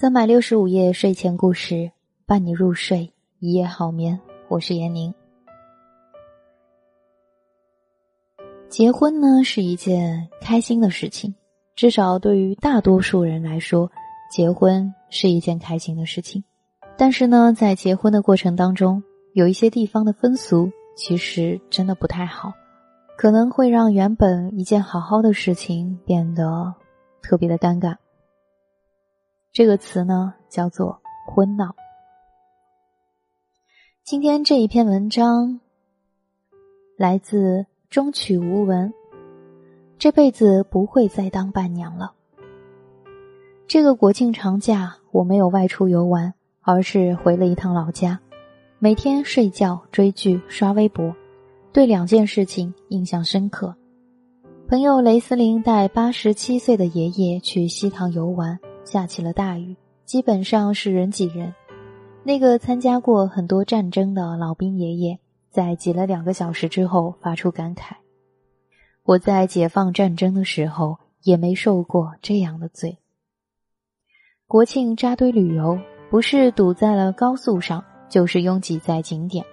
三百六十五夜睡前故事，伴你入睡，一夜好眠。我是闫宁。结婚呢是一件开心的事情，至少对于大多数人来说，结婚是一件开心的事情。但是呢，在结婚的过程当中，有一些地方的风俗其实真的不太好，可能会让原本一件好好的事情变得特别的尴尬。这个词呢，叫做“婚闹”。今天这一篇文章来自中曲无闻，这辈子不会再当伴娘了。这个国庆长假，我没有外出游玩，而是回了一趟老家，每天睡觉、追剧、刷微博，对两件事情印象深刻。朋友雷思玲带八十七岁的爷爷去西塘游玩。下起了大雨，基本上是人挤人。那个参加过很多战争的老兵爷爷，在挤了两个小时之后发出感慨：“我在解放战争的时候也没受过这样的罪。”国庆扎堆旅游，不是堵在了高速上，就是拥挤在景点，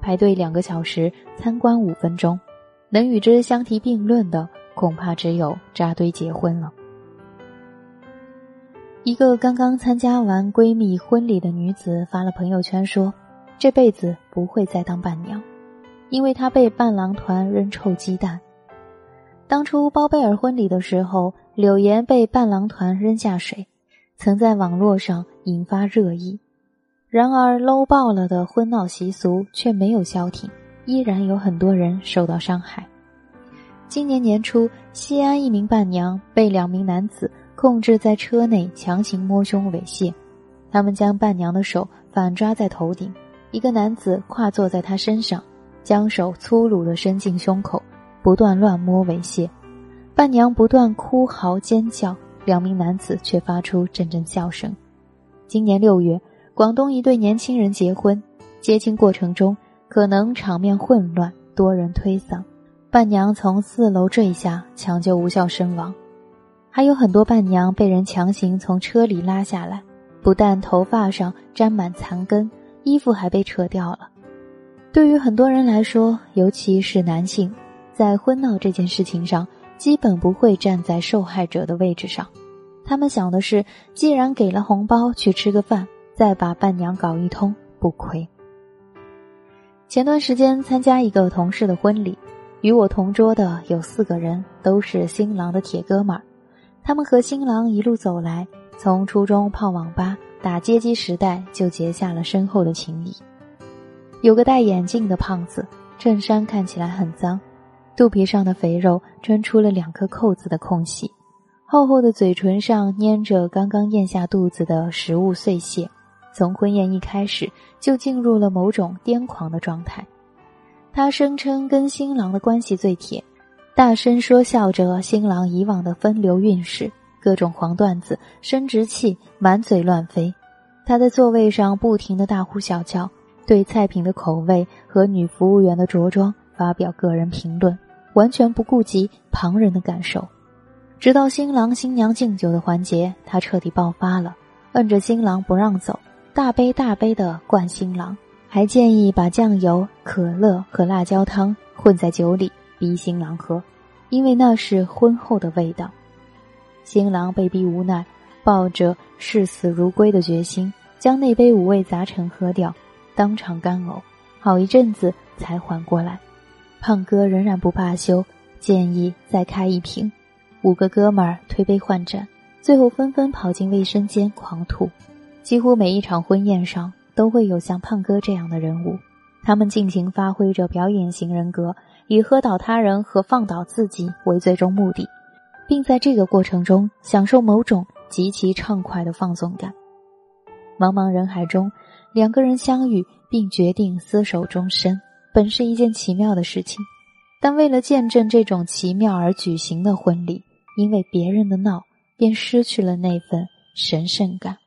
排队两个小时，参观五分钟，能与之相提并论的，恐怕只有扎堆结婚了。一个刚刚参加完闺蜜婚礼的女子发了朋友圈说：“这辈子不会再当伴娘，因为她被伴郎团扔臭鸡蛋。当初包贝尔婚礼的时候，柳岩被伴郎团扔下水，曾在网络上引发热议。然而，low 爆了的婚闹习俗却没有消停，依然有很多人受到伤害。今年年初，西安一名伴娘被两名男子。”控制在车内强行摸胸猥亵，他们将伴娘的手反抓在头顶，一个男子跨坐在她身上，将手粗鲁地伸进胸口，不断乱摸猥亵。伴娘不断哭嚎尖叫，两名男子却发出阵阵笑声。今年六月，广东一对年轻人结婚，接亲过程中可能场面混乱，多人推搡，伴娘从四楼坠下，抢救无效身亡。还有很多伴娘被人强行从车里拉下来，不但头发上沾满残根，衣服还被扯掉了。对于很多人来说，尤其是男性，在婚闹这件事情上，基本不会站在受害者的位置上。他们想的是，既然给了红包，去吃个饭，再把伴娘搞一通，不亏。前段时间参加一个同事的婚礼，与我同桌的有四个人，都是新郎的铁哥们儿。他们和新郎一路走来，从初中泡网吧打街机时代就结下了深厚的情谊。有个戴眼镜的胖子，衬衫看起来很脏，肚皮上的肥肉穿出了两颗扣子的空隙，厚厚的嘴唇上粘着刚刚咽下肚子的食物碎屑。从婚宴一开始就进入了某种癫狂的状态。他声称跟新郎的关系最铁。大声说笑着新郎以往的风流韵事，各种黄段子、生殖器满嘴乱飞。他在座位上不停的大呼小叫，对菜品的口味和女服务员的着装发表个人评论，完全不顾及旁人的感受。直到新郎新娘敬酒的环节，他彻底爆发了，摁着新郎不让走，大杯大杯的灌新郎，还建议把酱油、可乐和辣椒汤混在酒里。逼新郎喝，因为那是婚后的味道。新郎被逼无奈，抱着视死如归的决心，将那杯五味杂陈喝掉，当场干呕，好一阵子才缓过来。胖哥仍然不罢休，建议再开一瓶。五个哥们儿推杯换盏，最后纷纷跑进卫生间狂吐。几乎每一场婚宴上都会有像胖哥这样的人物，他们尽情发挥着表演型人格。以喝倒他人和放倒自己为最终目的，并在这个过程中享受某种极其畅快的放纵感。茫茫人海中，两个人相遇并决定厮守终身，本是一件奇妙的事情。但为了见证这种奇妙而举行的婚礼，因为别人的闹，便失去了那份神圣感。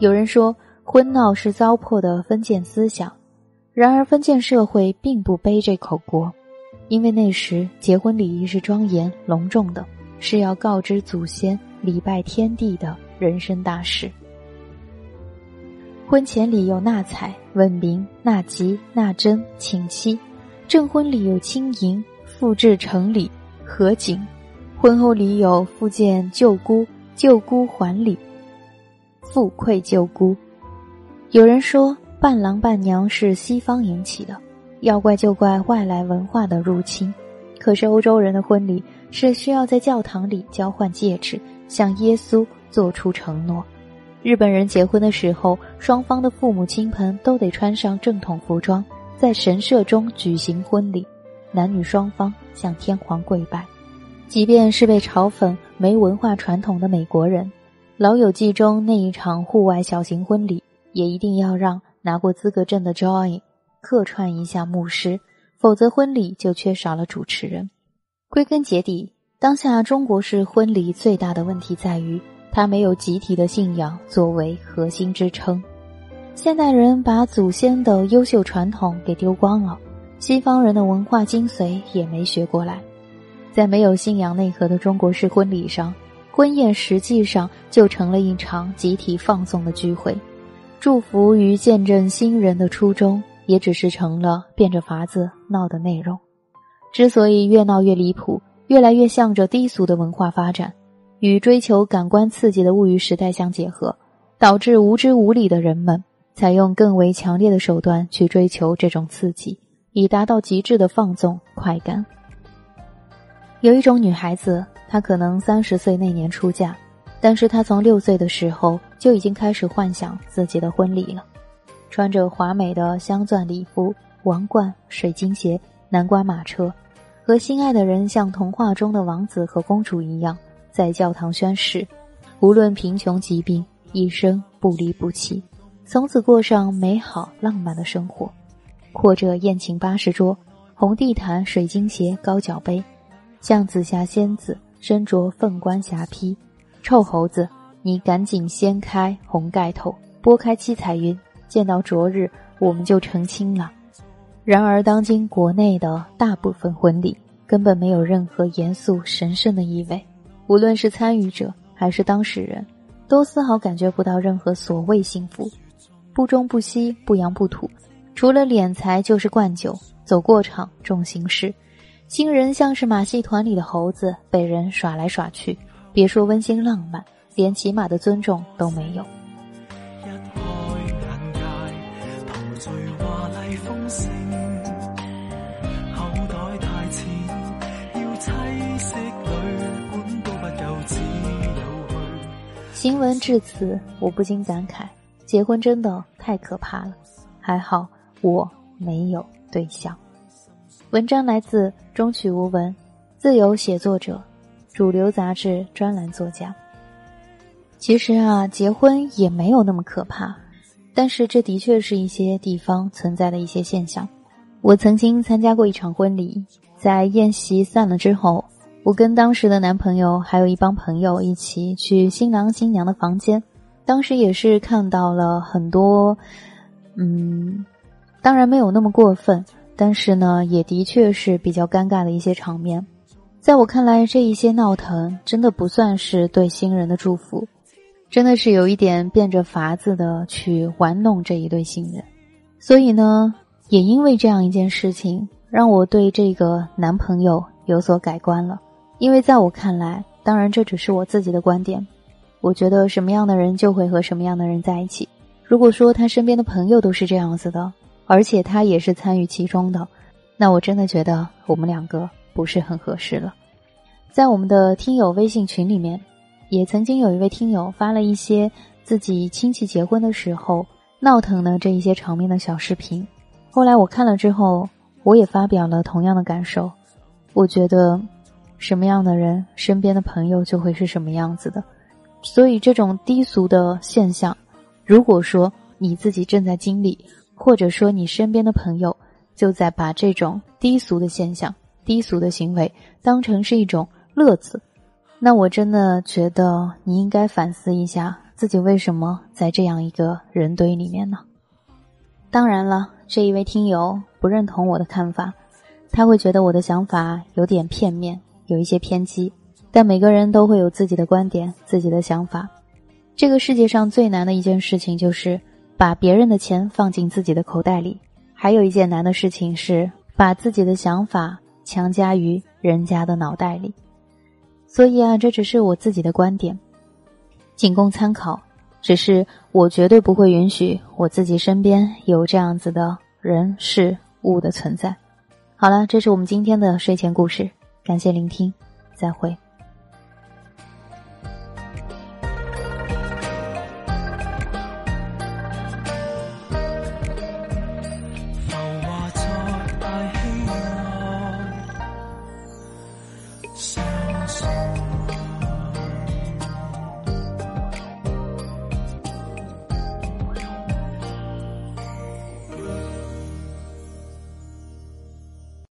有人说，婚闹是糟粕的封建思想，然而封建社会并不背这口锅，因为那时结婚礼仪是庄严隆重的，是要告知祖先、礼拜天地的人生大事。婚前礼有纳采、问名、纳吉、纳征、请妻；证婚礼有亲迎、复制成礼、合景；婚后礼有复见舅姑、舅姑还礼。富愧旧姑，有人说伴郎伴娘是西方引起的，要怪就怪外来文化的入侵。可是欧洲人的婚礼是需要在教堂里交换戒指，向耶稣做出承诺。日本人结婚的时候，双方的父母亲朋都得穿上正统服装，在神社中举行婚礼，男女双方向天皇跪拜。即便是被嘲讽没文化传统的美国人。《老友记》中那一场户外小型婚礼，也一定要让拿过资格证的 Joy 客串一下牧师，否则婚礼就缺少了主持人。归根结底，当下中国式婚礼最大的问题在于，它没有集体的信仰作为核心支撑。现代人把祖先的优秀传统给丢光了，西方人的文化精髓也没学过来，在没有信仰内核的中国式婚礼上。婚宴实际上就成了一场集体放纵的聚会，祝福与见证新人的初衷也只是成了变着法子闹的内容。之所以越闹越离谱，越来越向着低俗的文化发展，与追求感官刺激的物欲时代相结合，导致无知无理的人们采用更为强烈的手段去追求这种刺激，以达到极致的放纵快感。有一种女孩子。她可能三十岁那年出嫁，但是她从六岁的时候就已经开始幻想自己的婚礼了，穿着华美的镶钻礼服、王冠、水晶鞋、南瓜马车，和心爱的人像童话中的王子和公主一样，在教堂宣誓，无论贫穷疾病，一生不离不弃，从此过上美好浪漫的生活，或者宴请八十桌，红地毯、水晶鞋、高脚杯，像紫霞仙子。身着凤冠霞帔，臭猴子，你赶紧掀开红盖头，拨开七彩云，见到昨日我们就成亲了。然而，当今国内的大部分婚礼根本没有任何严肃神圣的意味，无论是参与者还是当事人，都丝毫感觉不到任何所谓幸福，不中不西，不洋不土，除了敛财就是灌酒，走过场，重形式。新人像是马戏团里的猴子，被人耍来耍去，别说温馨浪漫，连起码的尊重都没有。行文至此，我不禁感慨：结婚真的太可怕了。还好我没有对象。文章来自中曲无闻，自由写作者，主流杂志专栏作家。其实啊，结婚也没有那么可怕，但是这的确是一些地方存在的一些现象。我曾经参加过一场婚礼，在宴席散了之后，我跟当时的男朋友还有一帮朋友一起去新郎新娘的房间，当时也是看到了很多，嗯，当然没有那么过分。但是呢，也的确是比较尴尬的一些场面。在我看来，这一些闹腾真的不算是对新人的祝福，真的是有一点变着法子的去玩弄这一对新人。所以呢，也因为这样一件事情，让我对这个男朋友有所改观了。因为在我看来，当然这只是我自己的观点，我觉得什么样的人就会和什么样的人在一起。如果说他身边的朋友都是这样子的。而且他也是参与其中的，那我真的觉得我们两个不是很合适了。在我们的听友微信群里面，也曾经有一位听友发了一些自己亲戚结婚的时候闹腾的这一些场面的小视频。后来我看了之后，我也发表了同样的感受。我觉得，什么样的人身边的朋友就会是什么样子的。所以这种低俗的现象，如果说你自己正在经历，或者说，你身边的朋友就在把这种低俗的现象、低俗的行为当成是一种乐子，那我真的觉得你应该反思一下，自己为什么在这样一个人堆里面呢？当然了，这一位听友不认同我的看法，他会觉得我的想法有点片面，有一些偏激。但每个人都会有自己的观点、自己的想法。这个世界上最难的一件事情就是把别人的钱放进自己的口袋里，还有一件难的事情是把自己的想法强加于人家的脑袋里。所以啊，这只是我自己的观点，仅供参考。只是我绝对不会允许我自己身边有这样子的人事物的存在。好了，这是我们今天的睡前故事，感谢聆听，再会。